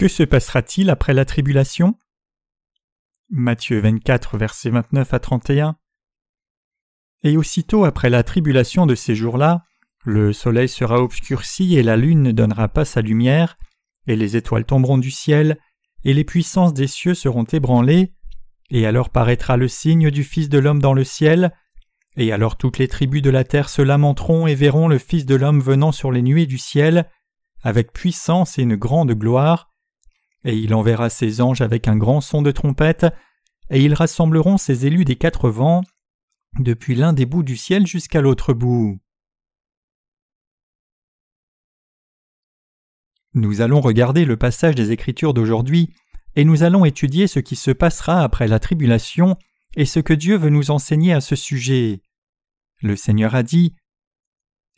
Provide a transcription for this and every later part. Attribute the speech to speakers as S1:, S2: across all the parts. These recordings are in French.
S1: Que se passera-t-il après la tribulation? Matthieu 24, versets 29 à 31. Et aussitôt après la tribulation de ces jours-là, le soleil sera obscurci et la lune ne donnera pas sa lumière, et les étoiles tomberont du ciel, et les puissances des cieux seront ébranlées, et alors paraîtra le signe du Fils de l'homme dans le ciel, et alors toutes les tribus de la terre se lamenteront et verront le Fils de l'homme venant sur les nuées du ciel, avec puissance et une grande gloire, et il enverra ses anges avec un grand son de trompette, et ils rassembleront ses élus des quatre vents, depuis l'un des bouts du ciel jusqu'à l'autre bout. Nous allons regarder le passage des Écritures d'aujourd'hui, et nous allons étudier ce qui se passera après la tribulation et ce que Dieu veut nous enseigner à ce sujet. Le Seigneur a dit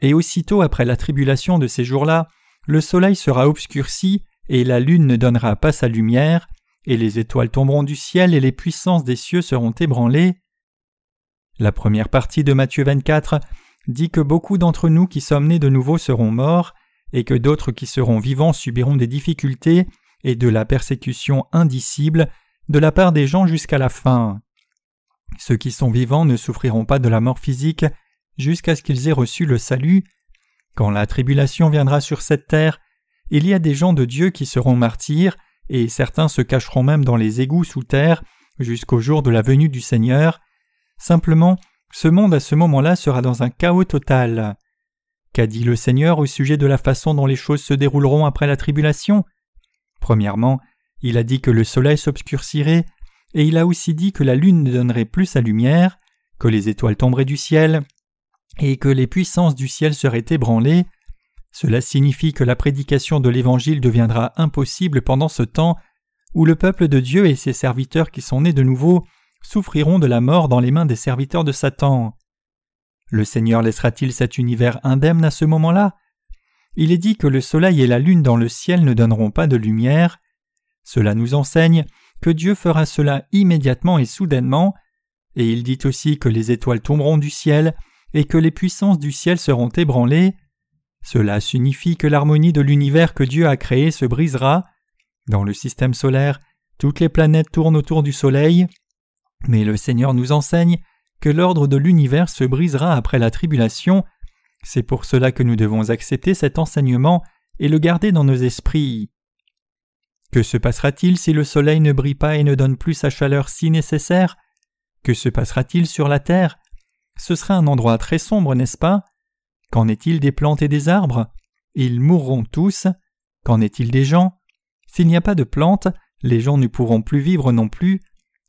S1: Et aussitôt après la tribulation de ces jours-là, le soleil sera obscurci, et la lune ne donnera pas sa lumière, et les étoiles tomberont du ciel, et les puissances des cieux seront ébranlées. La première partie de Matthieu 24 dit que beaucoup d'entre nous qui sommes nés de nouveau seront morts, et que d'autres qui seront vivants subiront des difficultés et de la persécution indicible de la part des gens jusqu'à la fin. Ceux qui sont vivants ne souffriront pas de la mort physique jusqu'à ce qu'ils aient reçu le salut. Quand la tribulation viendra sur cette terre, il y a des gens de Dieu qui seront martyrs, et certains se cacheront même dans les égouts sous terre jusqu'au jour de la venue du Seigneur. Simplement, ce monde à ce moment-là sera dans un chaos total. Qu'a dit le Seigneur au sujet de la façon dont les choses se dérouleront après la tribulation? Premièrement, il a dit que le soleil s'obscurcirait, et il a aussi dit que la lune ne donnerait plus sa lumière, que les étoiles tomberaient du ciel, et que les puissances du ciel seraient ébranlées. Cela signifie que la prédication de l'Évangile deviendra impossible pendant ce temps où le peuple de Dieu et ses serviteurs qui sont nés de nouveau souffriront de la mort dans les mains des serviteurs de Satan. Le Seigneur laissera-t-il cet univers indemne à ce moment-là? Il est dit que le soleil et la lune dans le ciel ne donneront pas de lumière. Cela nous enseigne que Dieu fera cela immédiatement et soudainement, et il dit aussi que les étoiles tomberont du ciel et que les puissances du ciel seront ébranlées. Cela signifie que l'harmonie de l'univers que Dieu a créé se brisera. Dans le système solaire, toutes les planètes tournent autour du Soleil, mais le Seigneur nous enseigne que l'ordre de l'univers se brisera après la tribulation. C'est pour cela que nous devons accepter cet enseignement et le garder dans nos esprits. Que se passera-t-il si le soleil ne brille pas et ne donne plus sa chaleur si nécessaire? Que se passera-t-il sur la terre? Ce sera un endroit très sombre, n'est-ce pas? Qu'en est-il des plantes et des arbres? Ils mourront tous. Qu'en est-il des gens? S'il n'y a pas de plantes, les gens ne pourront plus vivre non plus.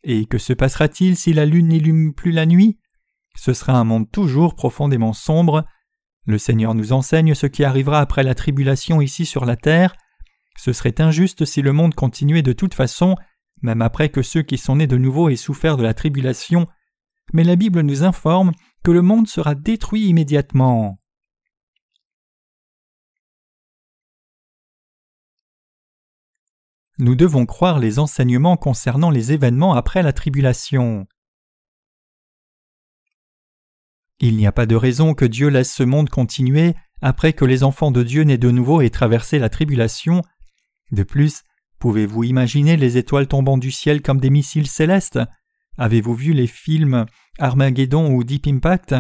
S1: Et que se passera-t-il si la lune n'illume plus la nuit? Ce sera un monde toujours profondément sombre. Le Seigneur nous enseigne ce qui arrivera après la tribulation ici sur la terre. Ce serait injuste si le monde continuait de toute façon, même après que ceux qui sont nés de nouveau aient souffert de la tribulation, mais la Bible nous informe que le monde sera détruit immédiatement. Nous devons croire les enseignements concernant les événements après la tribulation. Il n'y a pas de raison que Dieu laisse ce monde continuer après que les enfants de Dieu nés de nouveau aient traversé la tribulation, de plus, pouvez-vous imaginer les étoiles tombant du ciel comme des missiles célestes? Avez-vous vu les films Armageddon ou Deep Impact?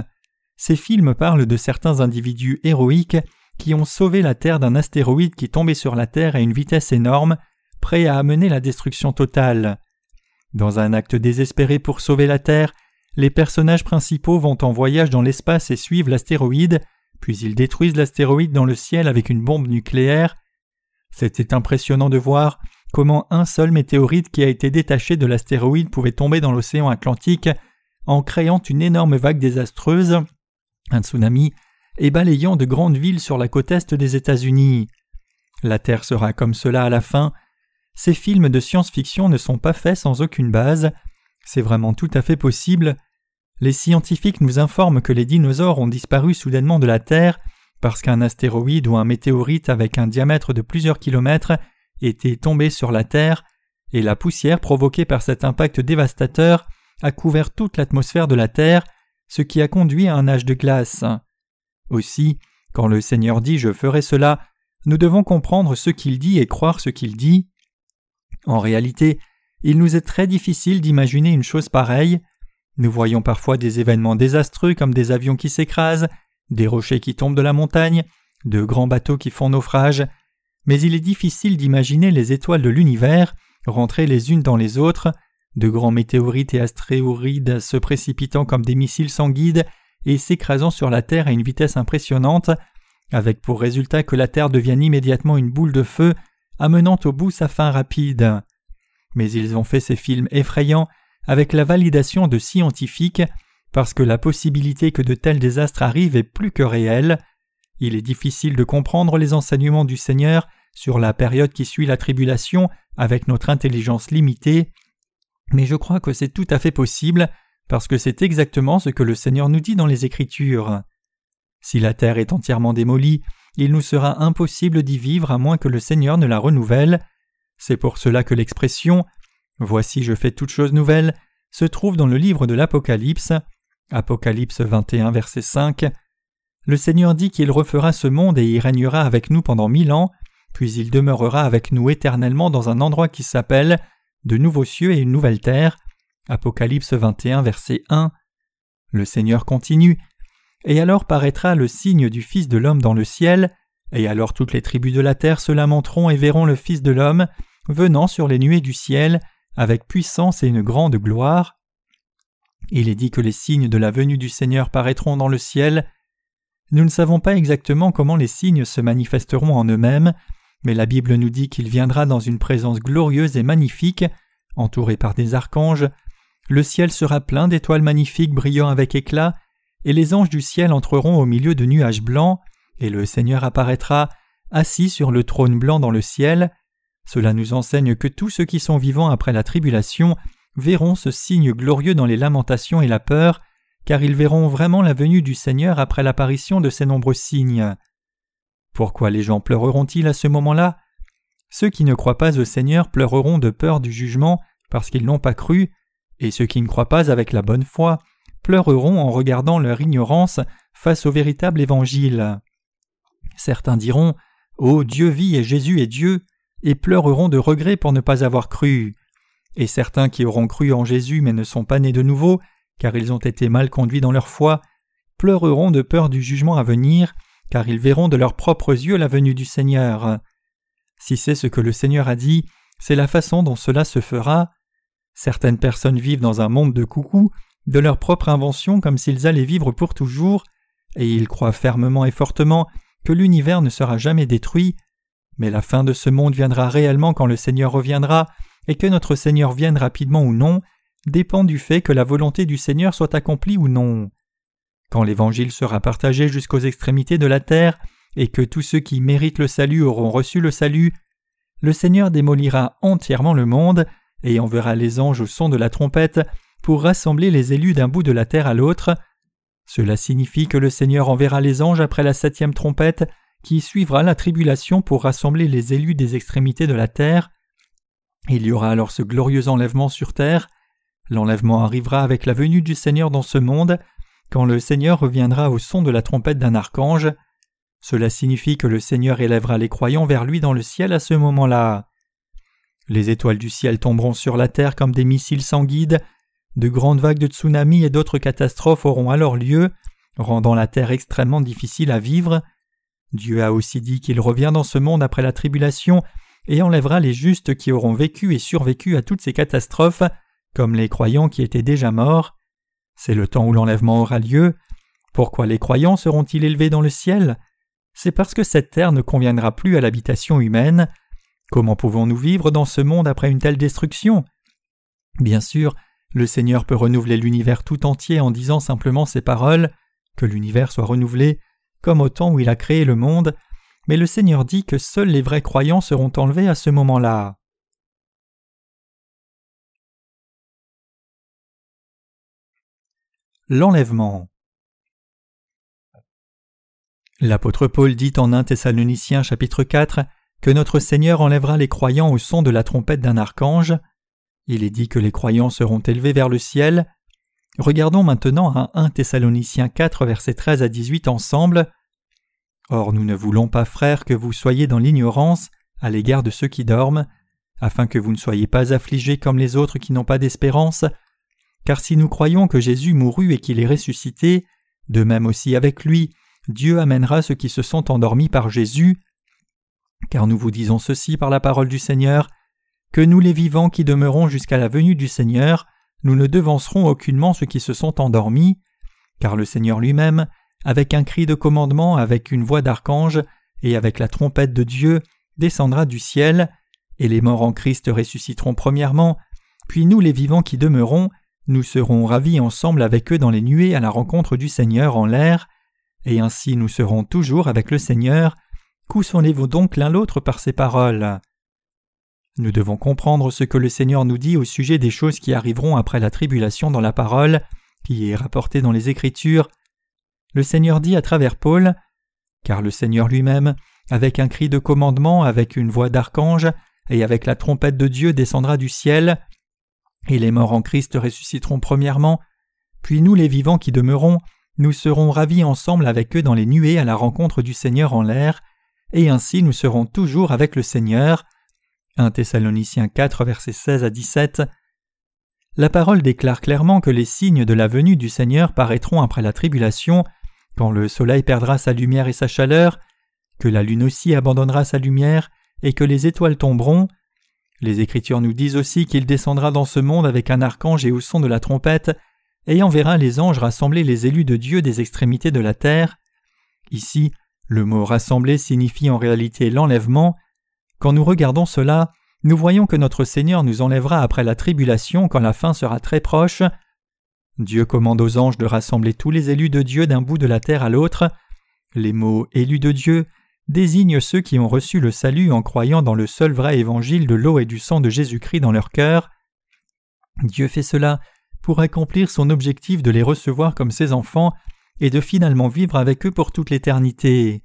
S1: Ces films parlent de certains individus héroïques qui ont sauvé la Terre d'un astéroïde qui tombait sur la Terre à une vitesse énorme, prêt à amener la destruction totale. Dans un acte désespéré pour sauver la Terre, les personnages principaux vont en voyage dans l'espace et suivent l'astéroïde, puis ils détruisent l'astéroïde dans le ciel avec une bombe nucléaire, c'était impressionnant de voir comment un seul météorite qui a été détaché de l'astéroïde pouvait tomber dans l'océan Atlantique en créant une énorme vague désastreuse, un tsunami, et balayant de grandes villes sur la côte est des États-Unis. La Terre sera comme cela à la fin. Ces films de science-fiction ne sont pas faits sans aucune base. C'est vraiment tout à fait possible. Les scientifiques nous informent que les dinosaures ont disparu soudainement de la Terre parce qu'un astéroïde ou un météorite avec un diamètre de plusieurs kilomètres était tombé sur la Terre, et la poussière provoquée par cet impact dévastateur a couvert toute l'atmosphère de la Terre, ce qui a conduit à un âge de glace. Aussi, quand le Seigneur dit Je ferai cela, nous devons comprendre ce qu'il dit et croire ce qu'il dit. En réalité, il nous est très difficile d'imaginer une chose pareille. Nous voyons parfois des événements désastreux comme des avions qui s'écrasent, des rochers qui tombent de la montagne, de grands bateaux qui font naufrage, mais il est difficile d'imaginer les étoiles de l'univers rentrer les unes dans les autres, de grands météorites et astéroïdes se précipitant comme des missiles sans guide et s'écrasant sur la Terre à une vitesse impressionnante, avec pour résultat que la Terre devienne immédiatement une boule de feu, amenant au bout sa fin rapide. Mais ils ont fait ces films effrayants avec la validation de scientifiques, parce que la possibilité que de tels désastres arrivent est plus que réelle. Il est difficile de comprendre les enseignements du Seigneur sur la période qui suit la tribulation avec notre intelligence limitée, mais je crois que c'est tout à fait possible parce que c'est exactement ce que le Seigneur nous dit dans les Écritures. Si la terre est entièrement démolie, il nous sera impossible d'y vivre à moins que le Seigneur ne la renouvelle. C'est pour cela que l'expression Voici je fais toutes choses nouvelles se trouve dans le livre de l'Apocalypse, Apocalypse 21, verset 5. Le Seigneur dit qu'il refera ce monde et y régnera avec nous pendant mille ans, puis il demeurera avec nous éternellement dans un endroit qui s'appelle de nouveaux cieux et une nouvelle terre. Apocalypse 21, verset 1. Le Seigneur continue. Et alors paraîtra le signe du Fils de l'homme dans le ciel, et alors toutes les tribus de la terre se lamenteront et verront le Fils de l'homme venant sur les nuées du ciel, avec puissance et une grande gloire. Il est dit que les signes de la venue du Seigneur paraîtront dans le ciel. Nous ne savons pas exactement comment les signes se manifesteront en eux-mêmes, mais la Bible nous dit qu'il viendra dans une présence glorieuse et magnifique, entouré par des archanges, le ciel sera plein d'étoiles magnifiques brillant avec éclat, et les anges du ciel entreront au milieu de nuages blancs, et le Seigneur apparaîtra, assis sur le trône blanc dans le ciel. Cela nous enseigne que tous ceux qui sont vivants après la tribulation verront ce signe glorieux dans les lamentations et la peur, car ils verront vraiment la venue du Seigneur après l'apparition de ces nombreux signes. Pourquoi les gens pleureront-ils à ce moment-là? Ceux qui ne croient pas au Seigneur pleureront de peur du jugement parce qu'ils n'ont pas cru, et ceux qui ne croient pas avec la bonne foi pleureront en regardant leur ignorance face au véritable évangile. Certains diront oh, Dieu vit et Jésus est Dieu, et pleureront de regret pour ne pas avoir cru. Et certains qui auront cru en Jésus mais ne sont pas nés de nouveau, car ils ont été mal conduits dans leur foi, pleureront de peur du jugement à venir, car ils verront de leurs propres yeux la venue du Seigneur. Si c'est ce que le Seigneur a dit, c'est la façon dont cela se fera. Certaines personnes vivent dans un monde de coucou, de leur propre invention comme s'ils allaient vivre pour toujours, et ils croient fermement et fortement que l'univers ne sera jamais détruit, mais la fin de ce monde viendra réellement quand le Seigneur reviendra, et que notre Seigneur vienne rapidement ou non, dépend du fait que la volonté du Seigneur soit accomplie ou non. Quand l'Évangile sera partagé jusqu'aux extrémités de la terre, et que tous ceux qui méritent le salut auront reçu le salut, le Seigneur démolira entièrement le monde, et enverra les anges au son de la trompette pour rassembler les élus d'un bout de la terre à l'autre. Cela signifie que le Seigneur enverra les anges après la septième trompette, qui suivra la tribulation pour rassembler les élus des extrémités de la terre. Il y aura alors ce glorieux enlèvement sur terre. L'enlèvement arrivera avec la venue du Seigneur dans ce monde, quand le Seigneur reviendra au son de la trompette d'un archange. Cela signifie que le Seigneur élèvera les croyants vers lui dans le ciel à ce moment-là. Les étoiles du ciel tomberont sur la terre comme des missiles sans guide, de grandes vagues de tsunamis et d'autres catastrophes auront alors lieu, rendant la terre extrêmement difficile à vivre. Dieu a aussi dit qu'il revient dans ce monde après la tribulation et enlèvera les justes qui auront vécu et survécu à toutes ces catastrophes, comme les croyants qui étaient déjà morts. C'est le temps où l'enlèvement aura lieu. Pourquoi les croyants seront-ils élevés dans le ciel? C'est parce que cette terre ne conviendra plus à l'habitation humaine. Comment pouvons-nous vivre dans ce monde après une telle destruction? Bien sûr, le Seigneur peut renouveler l'univers tout entier en disant simplement ces paroles, que l'univers soit renouvelé, comme au temps où il a créé le monde, mais le Seigneur dit que seuls les vrais croyants seront enlevés à ce moment-là. L'enlèvement. L'apôtre Paul dit en 1 Thessaloniciens chapitre 4 que notre Seigneur enlèvera les croyants au son de la trompette d'un archange. Il est dit que les croyants seront élevés vers le ciel. Regardons maintenant à 1 Thessaloniciens 4 versets 13 à 18 ensemble. Or nous ne voulons pas, frères, que vous soyez dans l'ignorance à l'égard de ceux qui dorment, afin que vous ne soyez pas affligés comme les autres qui n'ont pas d'espérance. Car si nous croyons que Jésus mourut et qu'il est ressuscité, de même aussi avec lui, Dieu amènera ceux qui se sont endormis par Jésus. Car nous vous disons ceci par la parole du Seigneur, que nous les vivants qui demeurons jusqu'à la venue du Seigneur, nous ne devancerons aucunement ceux qui se sont endormis, car le Seigneur lui-même, avec un cri de commandement, avec une voix d'archange, et avec la trompette de Dieu, descendra du ciel, et les morts en Christ ressusciteront premièrement, puis nous les vivants qui demeurons, nous serons ravis ensemble avec eux dans les nuées à la rencontre du Seigneur en l'air, et ainsi nous serons toujours avec le Seigneur. Coussonnez-vous donc l'un l'autre par ces paroles. Nous devons comprendre ce que le Seigneur nous dit au sujet des choses qui arriveront après la tribulation dans la parole, qui est rapportée dans les Écritures. Le Seigneur dit à travers Paul Car le Seigneur lui-même, avec un cri de commandement, avec une voix d'archange, et avec la trompette de Dieu descendra du ciel, et les morts en Christ ressusciteront premièrement, puis nous les vivants qui demeurons, nous serons ravis ensemble avec eux dans les nuées à la rencontre du Seigneur en l'air, et ainsi nous serons toujours avec le Seigneur. 1 Thessaloniciens 4 versets 16 à 17 La parole déclare clairement que les signes de la venue du Seigneur paraîtront après la tribulation, quand le soleil perdra sa lumière et sa chaleur, que la lune aussi abandonnera sa lumière, et que les étoiles tomberont, les Écritures nous disent aussi qu'il descendra dans ce monde avec un archange et au son de la trompette, et enverra les anges rassembler les élus de Dieu des extrémités de la terre. Ici, le mot rassembler signifie en réalité l'enlèvement. Quand nous regardons cela, nous voyons que notre Seigneur nous enlèvera après la tribulation quand la fin sera très proche. Dieu commande aux anges de rassembler tous les élus de Dieu d'un bout de la terre à l'autre. Les mots élus de Dieu désigne ceux qui ont reçu le salut en croyant dans le seul vrai évangile de l'eau et du sang de Jésus-Christ dans leur cœur. Dieu fait cela pour accomplir son objectif de les recevoir comme ses enfants et de finalement vivre avec eux pour toute l'éternité.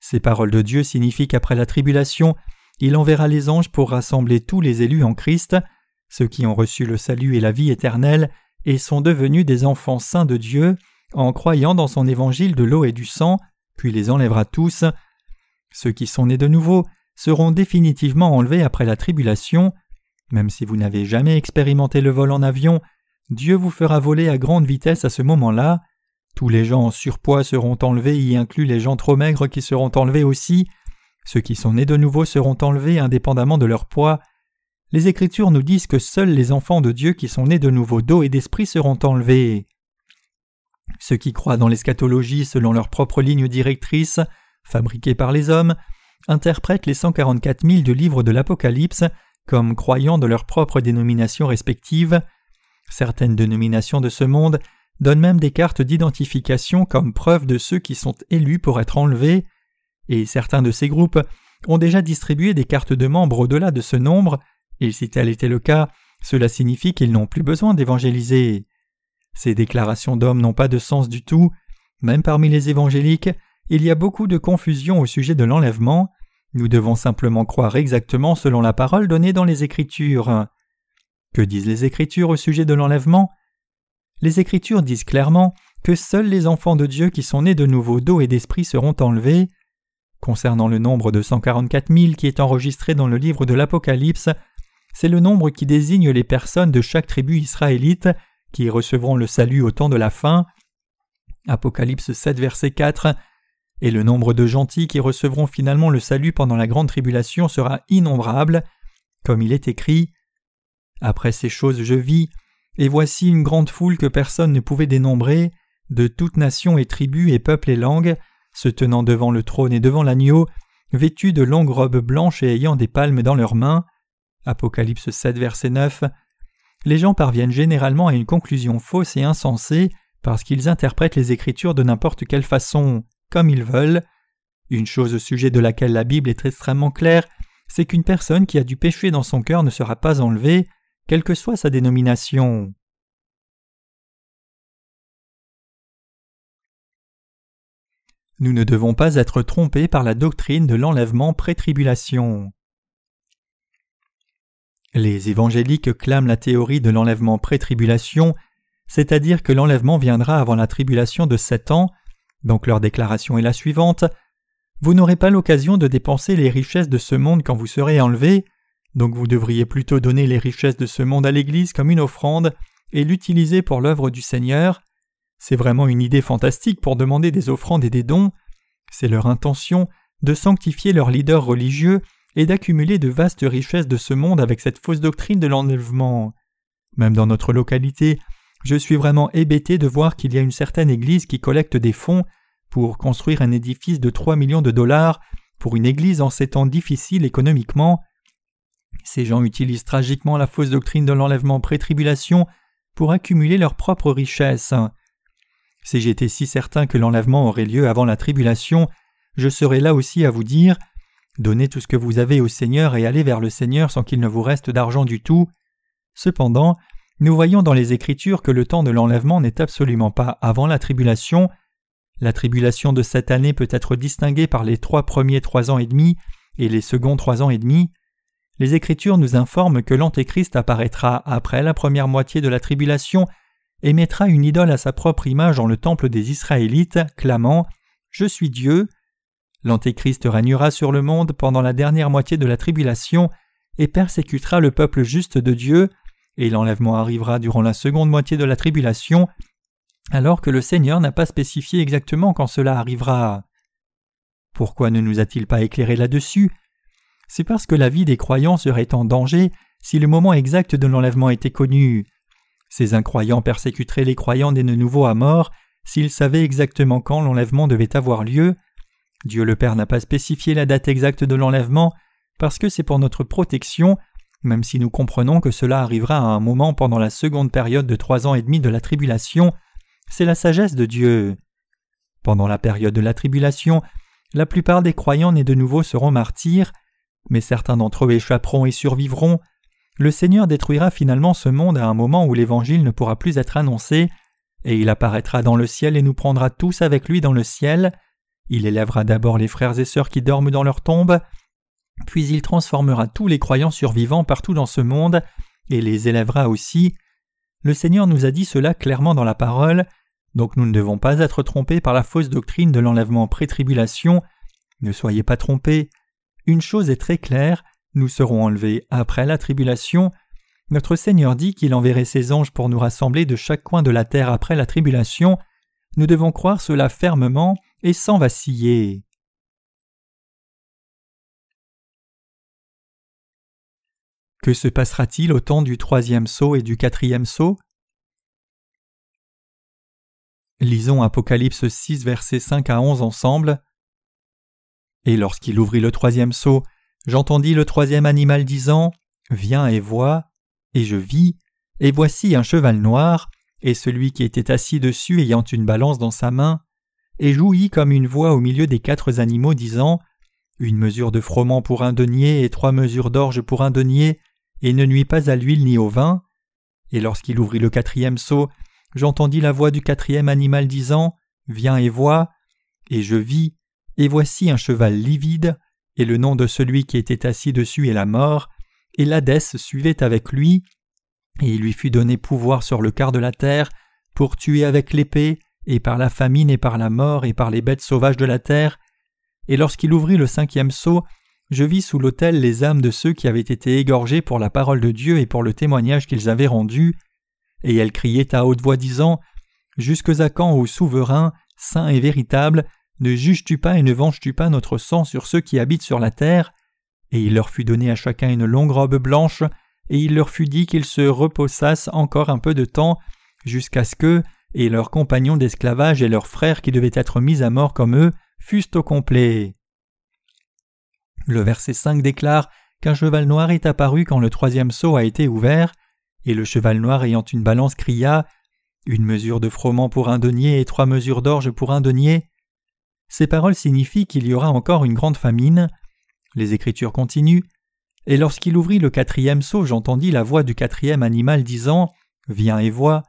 S1: Ces paroles de Dieu signifient qu'après la tribulation, il enverra les anges pour rassembler tous les élus en Christ, ceux qui ont reçu le salut et la vie éternelle et sont devenus des enfants saints de Dieu en croyant dans son évangile de l'eau et du sang, puis les enlèvera tous. Ceux qui sont nés de nouveau seront définitivement enlevés après la tribulation. Même si vous n'avez jamais expérimenté le vol en avion, Dieu vous fera voler à grande vitesse à ce moment-là. Tous les gens en surpoids seront enlevés, y inclus les gens trop maigres qui seront enlevés aussi. Ceux qui sont nés de nouveau seront enlevés indépendamment de leur poids. Les Écritures nous disent que seuls les enfants de Dieu qui sont nés de nouveau d'eau et d'esprit seront enlevés. Ceux qui croient dans l'eschatologie selon leur propre ligne directrice fabriqués par les hommes, interprètent les 144 000 de livres de l'Apocalypse comme croyant de leur propre dénomination respective. Certaines dénominations de ce monde donnent même des cartes d'identification comme preuve de ceux qui sont élus pour être enlevés, et certains de ces groupes ont déjà distribué des cartes de membres au-delà de ce nombre, et si tel était le cas, cela signifie qu'ils n'ont plus besoin d'évangéliser. Ces déclarations d'hommes n'ont pas de sens du tout, même parmi les évangéliques, il y a beaucoup de confusion au sujet de l'enlèvement. Nous devons simplement croire exactement selon la parole donnée dans les Écritures. Que disent les Écritures au sujet de l'enlèvement? Les Écritures disent clairement que seuls les enfants de Dieu qui sont nés de nouveau d'eau et d'esprit seront enlevés. Concernant le nombre de 144 000 qui est enregistré dans le livre de l'Apocalypse, c'est le nombre qui désigne les personnes de chaque tribu israélite qui recevront le salut au temps de la fin. Apocalypse 7, verset 4 et le nombre de gentils qui recevront finalement le salut pendant la grande tribulation sera innombrable, comme il est écrit. Après ces choses je vis, et voici une grande foule que personne ne pouvait dénombrer, de toutes nations et tribus et peuples et langues, se tenant devant le trône et devant l'agneau, vêtus de longues robes blanches et ayant des palmes dans leurs mains. Apocalypse 7, verset 9. Les gens parviennent généralement à une conclusion fausse et insensée parce qu'ils interprètent les Écritures de n'importe quelle façon comme ils veulent. Une chose au sujet de laquelle la Bible est extrêmement claire, c'est qu'une personne qui a du péché dans son cœur ne sera pas enlevée, quelle que soit sa dénomination. Nous ne devons pas être trompés par la doctrine de l'enlèvement pré-tribulation. Les évangéliques clament la théorie de l'enlèvement pré-tribulation, c'est-à-dire que l'enlèvement viendra avant la tribulation de sept ans, donc leur déclaration est la suivante. Vous n'aurez pas l'occasion de dépenser les richesses de ce monde quand vous serez enlevé. Donc vous devriez plutôt donner les richesses de ce monde à l'Église comme une offrande et l'utiliser pour l'œuvre du Seigneur. C'est vraiment une idée fantastique pour demander des offrandes et des dons. C'est leur intention de sanctifier leurs leaders religieux et d'accumuler de vastes richesses de ce monde avec cette fausse doctrine de l'enlèvement. Même dans notre localité, je suis vraiment hébété de voir qu'il y a une certaine église qui collecte des fonds pour construire un édifice de 3 millions de dollars pour une église en ces temps difficiles économiquement. Ces gens utilisent tragiquement la fausse doctrine de l'enlèvement pré-tribulation pour accumuler leurs propres richesses. Si j'étais si certain que l'enlèvement aurait lieu avant la tribulation, je serais là aussi à vous dire Donnez tout ce que vous avez au Seigneur et allez vers le Seigneur sans qu'il ne vous reste d'argent du tout. Cependant, nous voyons dans les Écritures que le temps de l'enlèvement n'est absolument pas avant la tribulation. La tribulation de cette année peut être distinguée par les trois premiers trois ans et demi et les seconds trois ans et demi. Les Écritures nous informent que l'Antéchrist apparaîtra après la première moitié de la tribulation et mettra une idole à sa propre image dans le temple des Israélites, clamant Je suis Dieu. L'Antéchrist régnera sur le monde pendant la dernière moitié de la tribulation et persécutera le peuple juste de Dieu, et l'enlèvement arrivera durant la seconde moitié de la tribulation, alors que le Seigneur n'a pas spécifié exactement quand cela arrivera. Pourquoi ne nous a-t-il pas éclairé là-dessus? C'est parce que la vie des croyants serait en danger si le moment exact de l'enlèvement était connu. Ces incroyants persécuteraient les croyants des de nouveau à mort s'ils savaient exactement quand l'enlèvement devait avoir lieu. Dieu le Père n'a pas spécifié la date exacte de l'enlèvement parce que c'est pour notre protection même si nous comprenons que cela arrivera à un moment pendant la seconde période de trois ans et demi de la tribulation, c'est la sagesse de Dieu. Pendant la période de la tribulation, la plupart des croyants nés de nouveau seront martyrs, mais certains d'entre eux échapperont et survivront. Le Seigneur détruira finalement ce monde à un moment où l'Évangile ne pourra plus être annoncé, et il apparaîtra dans le ciel et nous prendra tous avec lui dans le ciel. Il élèvera d'abord les frères et sœurs qui dorment dans leur tombe, puis il transformera tous les croyants survivants partout dans ce monde et les élèvera aussi. Le Seigneur nous a dit cela clairement dans la parole, donc nous ne devons pas être trompés par la fausse doctrine de l'enlèvement pré-tribulation. Ne soyez pas trompés. Une chose est très claire, nous serons enlevés après la tribulation. Notre Seigneur dit qu'il enverrait ses anges pour nous rassembler de chaque coin de la terre après la tribulation. Nous devons croire cela fermement et sans vaciller. Que se passera-t-il au temps du troisième saut et du quatrième saut? Lisons Apocalypse 6 versets 5 à 11 ensemble. Et lorsqu'il ouvrit le troisième saut, j'entendis le troisième animal disant Viens et vois. Et je vis, et voici un cheval noir, et celui qui était assis dessus ayant une balance dans sa main, et jouit comme une voix au milieu des quatre animaux disant Une mesure de froment pour un denier et trois mesures d'orge pour un denier, et ne nuit pas à l'huile ni au vin. Et lorsqu'il ouvrit le quatrième seau, j'entendis la voix du quatrième animal disant Viens et vois. Et je vis, et voici un cheval livide, et le nom de celui qui était assis dessus est la mort, et l'Hadès suivait avec lui, et il lui fut donné pouvoir sur le quart de la terre, pour tuer avec l'épée, et par la famine et par la mort et par les bêtes sauvages de la terre. Et lorsqu'il ouvrit le cinquième seau, je vis sous l'autel les âmes de ceux qui avaient été égorgés pour la parole de Dieu et pour le témoignage qu'ils avaient rendu, et elles criaient à haute voix disant Jusque à quand, ô souverain, saint et véritable, ne juges-tu pas et ne venges-tu pas notre sang sur ceux qui habitent sur la terre? Et il leur fut donné à chacun une longue robe blanche, et il leur fut dit qu'ils se reposassent encore un peu de temps, jusqu'à ce que, et leurs compagnons d'esclavage et leurs frères qui devaient être mis à mort comme eux, fussent au complet. Le verset 5 déclare qu'un cheval noir est apparu quand le troisième seau a été ouvert, et le cheval noir ayant une balance cria Une mesure de froment pour un denier et trois mesures d'orge pour un denier. Ces paroles signifient qu'il y aura encore une grande famine. Les Écritures continuent. Et lorsqu'il ouvrit le quatrième seau, j'entendis la voix du quatrième animal disant Viens et vois.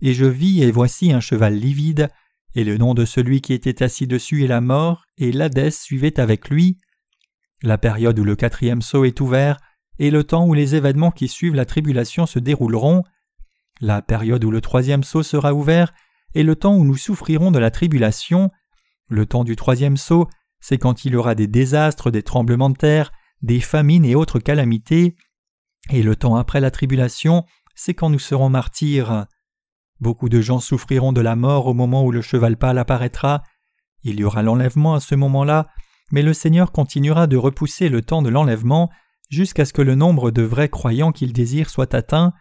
S1: Et je vis, et voici un cheval livide, et le nom de celui qui était assis dessus est la mort, et l'Hadès suivait avec lui. La période où le quatrième sceau est ouvert est le temps où les événements qui suivent la tribulation se dérouleront. La période où le troisième sceau sera ouvert est le temps où nous souffrirons de la tribulation. Le temps du troisième sceau, c'est quand il y aura des désastres, des tremblements de terre, des famines et autres calamités, Et le temps après la tribulation, c'est quand nous serons martyrs. Beaucoup de gens souffriront de la mort au moment où le cheval pâle apparaîtra. Il y aura l'enlèvement à ce moment-là, mais le Seigneur continuera de repousser le temps de l'enlèvement jusqu'à ce que le nombre de vrais croyants qu'il désire soit atteint.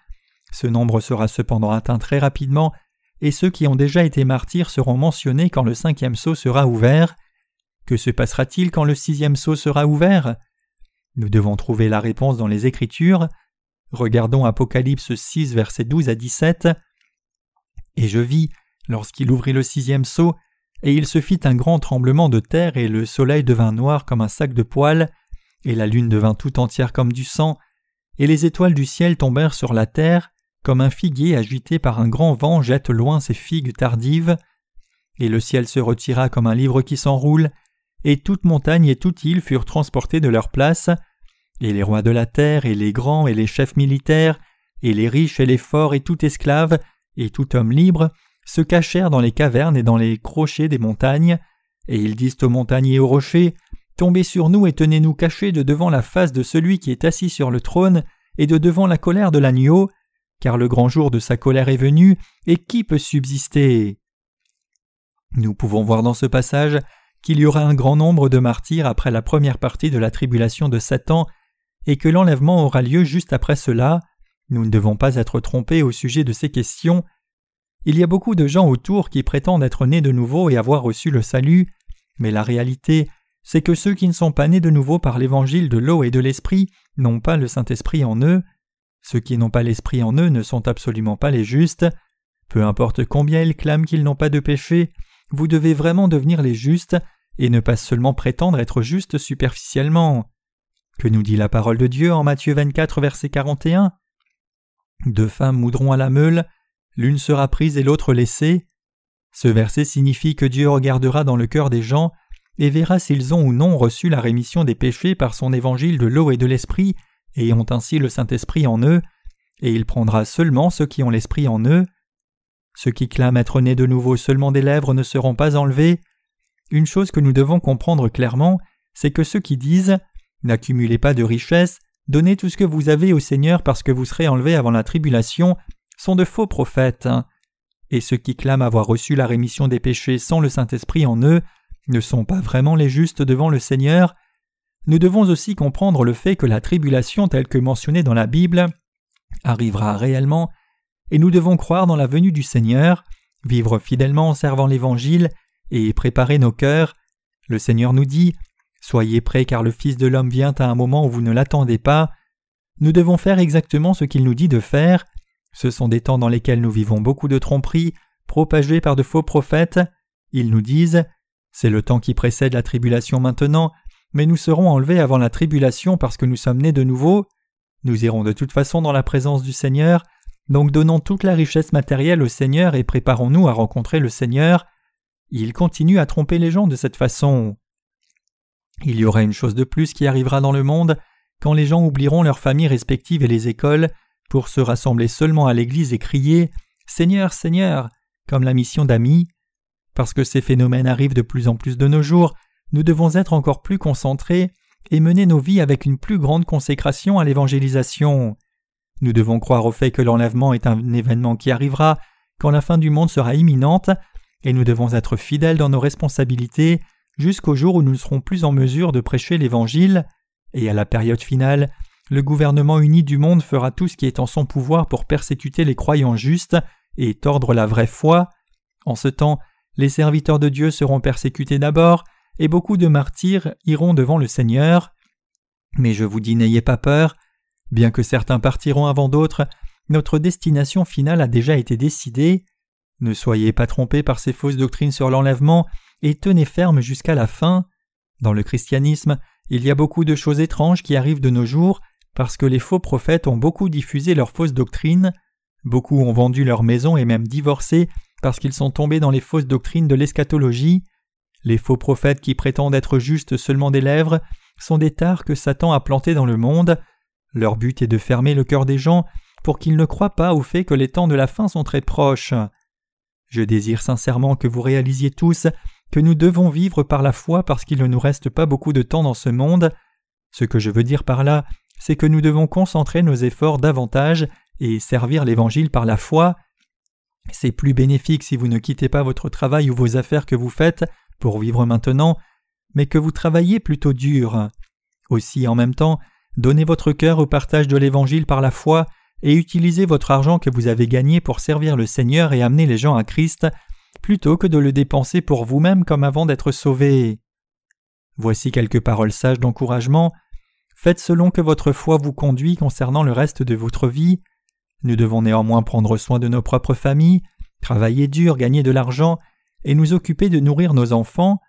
S1: Ce nombre sera cependant atteint très rapidement, et ceux qui ont déjà été martyrs seront mentionnés quand le cinquième sceau sera ouvert. Que se passera-t-il quand le sixième sceau sera ouvert? Nous devons trouver la réponse dans les Écritures. Regardons Apocalypse 6, versets 12 à 17. Et je vis, lorsqu'il ouvrit le sixième sceau, et il se fit un grand tremblement de terre, et le soleil devint noir comme un sac de poils, et la lune devint tout entière comme du sang, et les étoiles du ciel tombèrent sur la terre, comme un figuier agité par un grand vent jette loin ses figues tardives, et le ciel se retira comme un livre qui s'enroule, et toute montagne et toute île furent transportés de leur place, et les rois de la terre, et les grands, et les chefs militaires, et les riches, et les forts, et tout esclave, et tout homme libre, se cachèrent dans les cavernes et dans les crochets des montagnes, et ils disent aux montagnes et aux rochers Tombez sur nous et tenez-nous cachés de devant la face de celui qui est assis sur le trône et de devant la colère de l'agneau, car le grand jour de sa colère est venu, et qui peut subsister? Nous pouvons voir dans ce passage qu'il y aura un grand nombre de martyrs après la première partie de la tribulation de Satan, et que l'enlèvement aura lieu juste après cela. Nous ne devons pas être trompés au sujet de ces questions. Il y a beaucoup de gens autour qui prétendent être nés de nouveau et avoir reçu le salut, mais la réalité, c'est que ceux qui ne sont pas nés de nouveau par l'évangile de l'eau et de l'esprit n'ont pas le Saint-Esprit en eux. Ceux qui n'ont pas l'Esprit en eux ne sont absolument pas les justes. Peu importe combien ils clament qu'ils n'ont pas de péché, vous devez vraiment devenir les justes et ne pas seulement prétendre être justes superficiellement. Que nous dit la parole de Dieu en Matthieu 24, verset 41 Deux femmes moudront à la meule, l'une sera prise et l'autre laissée. Ce verset signifie que Dieu regardera dans le cœur des gens et verra s'ils ont ou non reçu la rémission des péchés par son évangile de l'eau et de l'esprit et ont ainsi le Saint-Esprit en eux, et il prendra seulement ceux qui ont l'Esprit en eux. Ceux qui clament être nés de nouveau seulement des lèvres ne seront pas enlevés. Une chose que nous devons comprendre clairement, c'est que ceux qui disent N'accumulez pas de richesses, donnez tout ce que vous avez au Seigneur parce que vous serez enlevés avant la tribulation, sont de faux prophètes. Et ceux qui clament avoir reçu la rémission des péchés sans le Saint-Esprit en eux ne sont pas vraiment les justes devant le Seigneur. Nous devons aussi comprendre le fait que la tribulation telle que mentionnée dans la Bible arrivera réellement, et nous devons croire dans la venue du Seigneur, vivre fidèlement en servant l'Évangile et préparer nos cœurs. Le Seigneur nous dit Soyez prêts car le Fils de l'homme vient à un moment où vous ne l'attendez pas. Nous devons faire exactement ce qu'il nous dit de faire. Ce sont des temps dans lesquels nous vivons beaucoup de tromperies, propagées par de faux prophètes. Ils nous disent C'est le temps qui précède la tribulation maintenant, mais nous serons enlevés avant la tribulation parce que nous sommes nés de nouveau. Nous irons de toute façon dans la présence du Seigneur, donc donnons toute la richesse matérielle au Seigneur et préparons-nous à rencontrer le Seigneur. Il continue à tromper les gens de cette façon. Il y aura une chose de plus qui arrivera dans le monde quand les gens oublieront leurs familles respectives et les écoles pour se rassembler seulement à l'église et crier Seigneur, Seigneur, comme la mission d'amis. Parce que ces phénomènes arrivent de plus en plus de nos jours, nous devons être encore plus concentrés et mener nos vies avec une plus grande consécration à l'évangélisation. Nous devons croire au fait que l'enlèvement est un événement qui arrivera quand la fin du monde sera imminente, et nous devons être fidèles dans nos responsabilités jusqu'au jour où nous ne serons plus en mesure de prêcher l'Évangile, et à la période finale, le gouvernement uni du monde fera tout ce qui est en son pouvoir pour persécuter les croyants justes et tordre la vraie foi. En ce temps, les serviteurs de Dieu seront persécutés d'abord, et beaucoup de martyrs iront devant le Seigneur. Mais je vous dis n'ayez pas peur, bien que certains partiront avant d'autres, notre destination finale a déjà été décidée. Ne soyez pas trompés par ces fausses doctrines sur l'enlèvement, et tenez ferme jusqu'à la fin. Dans le christianisme, il y a beaucoup de choses étranges qui arrivent de nos jours parce que les faux prophètes ont beaucoup diffusé leurs fausses doctrines. Beaucoup ont vendu leur maison et même divorcé parce qu'ils sont tombés dans les fausses doctrines de l'eschatologie. Les faux prophètes qui prétendent être justes seulement des lèvres sont des tares que Satan a plantés dans le monde. Leur but est de fermer le cœur des gens pour qu'ils ne croient pas au fait que les temps de la fin sont très proches. Je désire sincèrement que vous réalisiez tous que nous devons vivre par la foi parce qu'il ne nous reste pas beaucoup de temps dans ce monde. Ce que je veux dire par là, c'est que nous devons concentrer nos efforts davantage et servir l'Évangile par la foi. C'est plus bénéfique si vous ne quittez pas votre travail ou vos affaires que vous faites pour vivre maintenant, mais que vous travaillez plutôt dur. Aussi, en même temps, donnez votre cœur au partage de l'Évangile par la foi et utilisez votre argent que vous avez gagné pour servir le Seigneur et amener les gens à Christ, plutôt que de le dépenser pour vous-même comme avant d'être sauvé. Voici quelques paroles sages d'encouragement. Faites selon que votre foi vous conduit concernant le reste de votre vie. Nous devons néanmoins prendre soin de nos propres familles, travailler dur, gagner de l'argent, et nous occuper de nourrir nos enfants.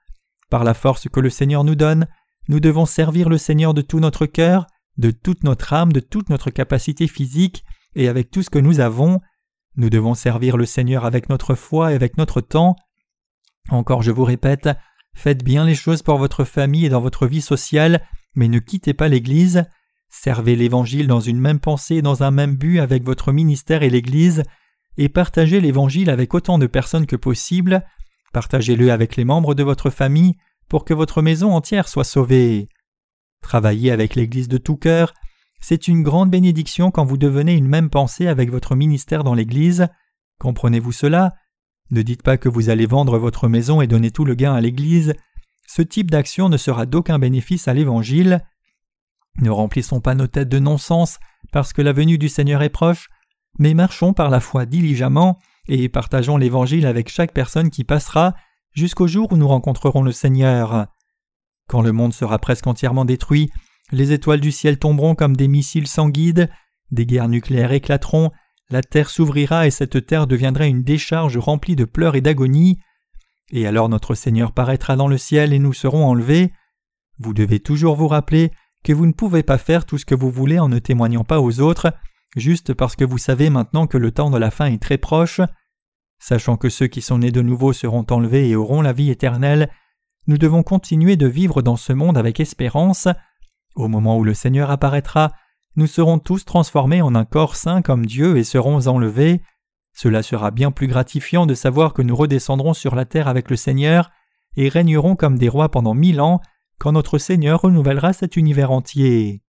S1: Par la force que le Seigneur nous donne, nous devons servir le Seigneur de tout notre cœur, de toute notre âme, de toute notre capacité physique, et avec tout ce que nous avons. Nous devons servir le Seigneur avec notre foi et avec notre temps. Encore je vous répète, faites bien les choses pour votre famille et dans votre vie sociale, mais ne quittez pas l'Église. Servez l'Évangile dans une même pensée et dans un même but avec votre ministère et l'Église, et partagez l'Évangile avec autant de personnes que possible, partagez-le avec les membres de votre famille pour que votre maison entière soit sauvée. Travaillez avec l'Église de tout cœur, c'est une grande bénédiction quand vous devenez une même pensée avec votre ministère dans l'Église. Comprenez-vous cela? Ne dites pas que vous allez vendre votre maison et donner tout le gain à l'Église. Ce type d'action ne sera d'aucun bénéfice à l'Évangile. Ne remplissons pas nos têtes de non-sens parce que la venue du Seigneur est proche, mais marchons par la foi diligemment et partageons l'Évangile avec chaque personne qui passera jusqu'au jour où nous rencontrerons le Seigneur. Quand le monde sera presque entièrement détruit, les étoiles du ciel tomberont comme des missiles sans guide, des guerres nucléaires éclateront, la terre s'ouvrira et cette terre deviendra une décharge remplie de pleurs et d'agonie, et alors notre Seigneur paraîtra dans le ciel et nous serons enlevés. Vous devez toujours vous rappeler que vous ne pouvez pas faire tout ce que vous voulez en ne témoignant pas aux autres, juste parce que vous savez maintenant que le temps de la fin est très proche. Sachant que ceux qui sont nés de nouveau seront enlevés et auront la vie éternelle, nous devons continuer de vivre dans ce monde avec espérance. Au moment où le Seigneur apparaîtra, nous serons tous transformés en un corps saint comme Dieu et serons enlevés. Cela sera bien plus gratifiant de savoir que nous redescendrons sur la terre avec le Seigneur et régnerons comme des rois pendant mille ans quand notre Seigneur renouvellera cet univers entier.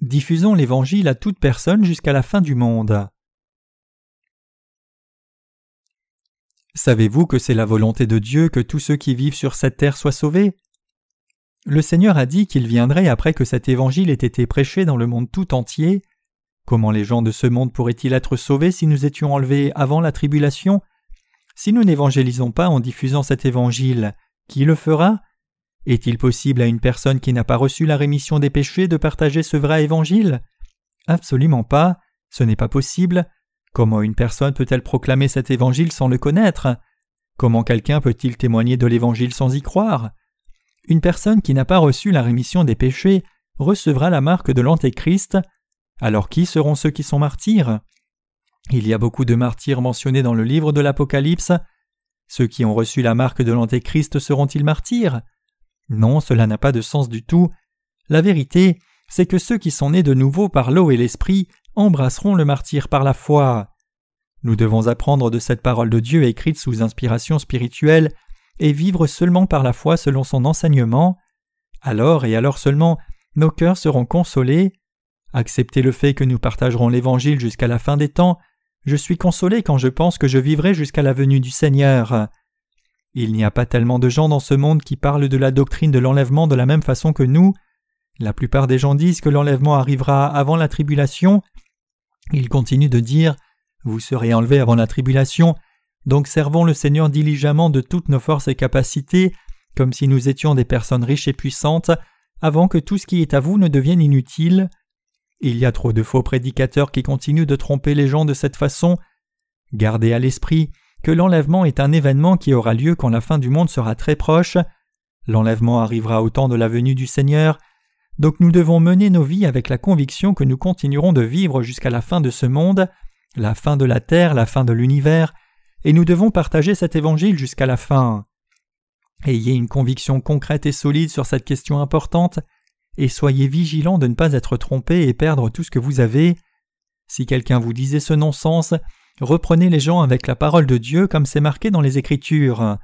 S1: Diffusons l'Évangile à toute personne jusqu'à la fin du monde. Savez-vous que c'est la volonté de Dieu que tous ceux qui vivent sur cette terre soient sauvés? Le Seigneur a dit qu'il viendrait après que cet Évangile ait été prêché dans le monde tout entier. Comment les gens de ce monde pourraient-ils être sauvés si nous étions enlevés avant la tribulation? Si nous n'évangélisons pas en diffusant cet Évangile, qui le fera? Est-il possible à une personne qui n'a pas reçu la rémission des péchés de partager ce vrai Évangile? Absolument pas, ce n'est pas possible. Comment une personne peut-elle proclamer cet évangile sans le connaître? Comment quelqu'un peut-il témoigner de l'évangile sans y croire? Une personne qui n'a pas reçu la rémission des péchés recevra la marque de l'Antéchrist. Alors qui seront ceux qui sont martyrs? Il y a beaucoup de martyrs mentionnés dans le livre de l'Apocalypse. Ceux qui ont reçu la marque de l'Antéchrist seront-ils martyrs? Non, cela n'a pas de sens du tout. La vérité, c'est que ceux qui sont nés de nouveau par l'eau et l'esprit embrasseront le martyr par la foi. Nous devons apprendre de cette parole de Dieu écrite sous inspiration spirituelle et vivre seulement par la foi selon son enseignement. Alors et alors seulement nos cœurs seront consolés. Acceptez le fait que nous partagerons l'Évangile jusqu'à la fin des temps. Je suis consolé quand je pense que je vivrai jusqu'à la venue du Seigneur. Il n'y a pas tellement de gens dans ce monde qui parlent de la doctrine de l'enlèvement de la même façon que nous. La plupart des gens disent que l'enlèvement arrivera avant la tribulation, il continue de dire Vous serez enlevés avant la tribulation, donc servons le Seigneur diligemment de toutes nos forces et capacités, comme si nous étions des personnes riches et puissantes, avant que tout ce qui est à vous ne devienne inutile. Il y a trop de faux prédicateurs qui continuent de tromper les gens de cette façon. Gardez à l'esprit l'enlèvement est un événement qui aura lieu quand la fin du monde sera très proche. L'enlèvement arrivera au temps de la venue du Seigneur, donc nous devons mener nos vies avec la conviction que nous continuerons de vivre jusqu'à la fin de ce monde, la fin de la terre, la fin de l'univers, et nous devons partager cet évangile jusqu'à la fin. Ayez une conviction concrète et solide sur cette question importante, et soyez vigilants de ne pas être trompés et perdre tout ce que vous avez. Si quelqu'un vous disait ce non-sens, reprenez les gens avec la parole de Dieu comme c'est marqué dans les Écritures.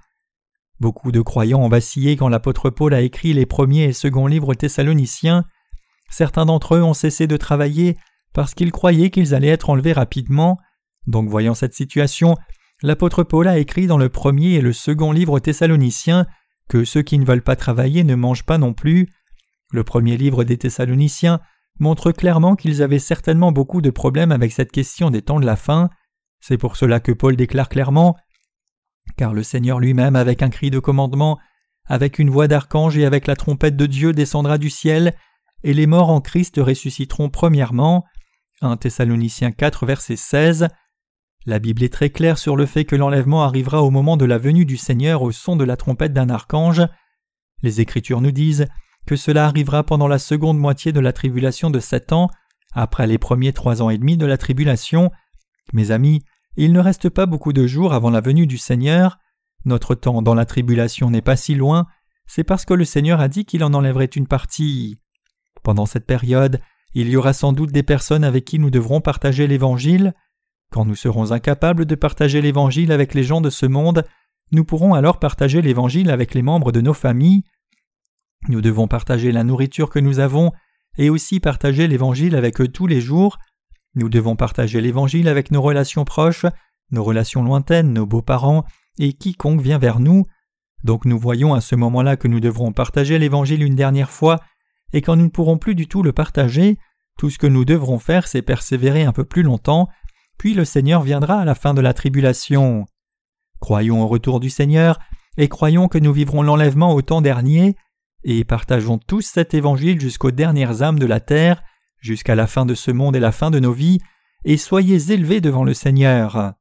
S1: Beaucoup de croyants ont vacillé quand l'apôtre Paul a écrit les premiers et seconds livres thessaloniciens. Certains d'entre eux ont cessé de travailler parce qu'ils croyaient qu'ils allaient être enlevés rapidement. Donc voyant cette situation, l'apôtre Paul a écrit dans le premier et le second livre thessaloniciens que ceux qui ne veulent pas travailler ne mangent pas non plus. Le premier livre des Thessaloniciens montre clairement qu'ils avaient certainement beaucoup de problèmes avec cette question des temps de la fin. C'est pour cela que Paul déclare clairement Car le Seigneur lui-même, avec un cri de commandement, avec une voix d'archange et avec la trompette de Dieu descendra du ciel, et les morts en Christ ressusciteront premièrement. 1 Thessaloniciens 4, verset 16. La Bible est très claire sur le fait que l'enlèvement arrivera au moment de la venue du Seigneur au son de la trompette d'un archange. Les Écritures nous disent que cela arrivera pendant la seconde moitié de la tribulation de sept ans, après les premiers trois ans et demi de la tribulation. Mes amis, il ne reste pas beaucoup de jours avant la venue du Seigneur. Notre temps dans la tribulation n'est pas si loin, c'est parce que le Seigneur a dit qu'il en enlèverait une partie. Pendant cette période, il y aura sans doute des personnes avec qui nous devrons partager l'Évangile. Quand nous serons incapables de partager l'Évangile avec les gens de ce monde, nous pourrons alors partager l'Évangile avec les membres de nos familles. Nous devons partager la nourriture que nous avons et aussi partager l'Évangile avec eux tous les jours. Nous devons partager l'Évangile avec nos relations proches, nos relations lointaines, nos beaux-parents et quiconque vient vers nous. Donc nous voyons à ce moment-là que nous devrons partager l'Évangile une dernière fois, et quand nous ne pourrons plus du tout le partager, tout ce que nous devrons faire c'est persévérer un peu plus longtemps, puis le Seigneur viendra à la fin de la tribulation. Croyons au retour du Seigneur, et croyons que nous vivrons l'enlèvement au temps dernier, et partageons tous cet évangile jusqu'aux dernières âmes de la terre, jusqu'à la fin de ce monde et la fin de nos vies, et soyez élevés devant le Seigneur.